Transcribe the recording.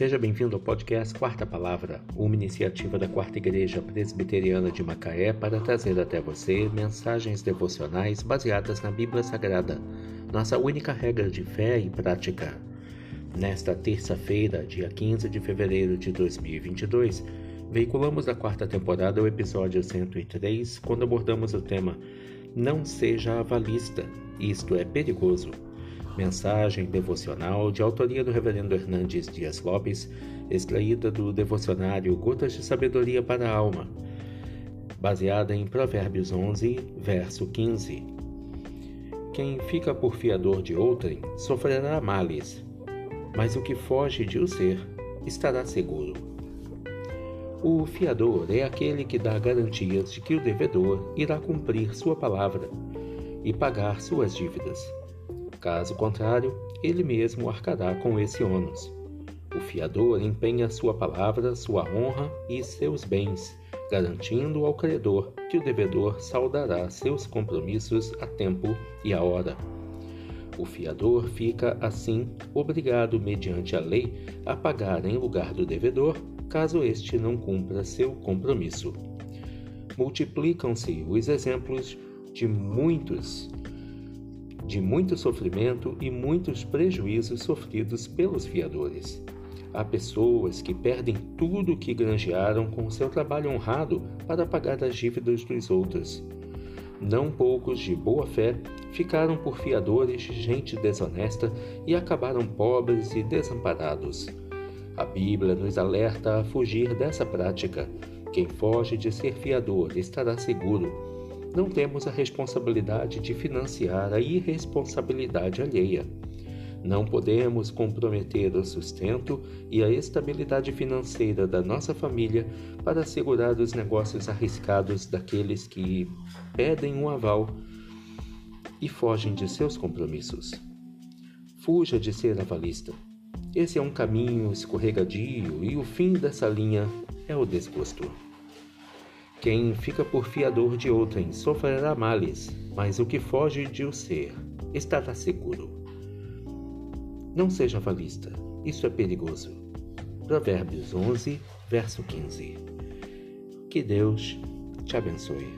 Seja bem-vindo ao podcast Quarta Palavra, uma iniciativa da Quarta Igreja Presbiteriana de Macaé para trazer até você mensagens devocionais baseadas na Bíblia Sagrada, nossa única regra de fé e prática. Nesta terça-feira, dia 15 de fevereiro de 2022, veiculamos a quarta temporada o episódio 103, quando abordamos o tema Não seja avalista, isto é perigoso. Mensagem devocional de autoria do Reverendo Hernandes Dias Lopes, extraída do devocionário Gotas de Sabedoria para a Alma, baseada em Provérbios 11, verso 15. Quem fica por fiador de outrem sofrerá males, mas o que foge de o ser estará seguro. O fiador é aquele que dá garantias de que o devedor irá cumprir sua palavra e pagar suas dívidas. Caso contrário, ele mesmo arcará com esse ônus. O fiador empenha sua palavra, sua honra e seus bens, garantindo ao credor que o devedor saudará seus compromissos a tempo e a hora. O fiador fica, assim, obrigado, mediante a lei, a pagar em lugar do devedor, caso este não cumpra seu compromisso. Multiplicam-se os exemplos de muitos de muito sofrimento e muitos prejuízos sofridos pelos fiadores. Há pessoas que perdem tudo o que granjearam com seu trabalho honrado para pagar as dívidas dos outros. Não poucos de boa fé ficaram por fiadores de gente desonesta e acabaram pobres e desamparados. A Bíblia nos alerta a fugir dessa prática. Quem foge de ser fiador estará seguro não temos a responsabilidade de financiar a irresponsabilidade alheia. Não podemos comprometer o sustento e a estabilidade financeira da nossa família para assegurar os negócios arriscados daqueles que pedem um aval e fogem de seus compromissos. Fuja de ser avalista. Esse é um caminho escorregadio e o fim dessa linha é o desgosto. Quem fica por fiador de outrem sofrerá males, mas o que foge de o ser estará seguro. Não seja avalista, isso é perigoso. Provérbios 11, verso 15. Que Deus te abençoe.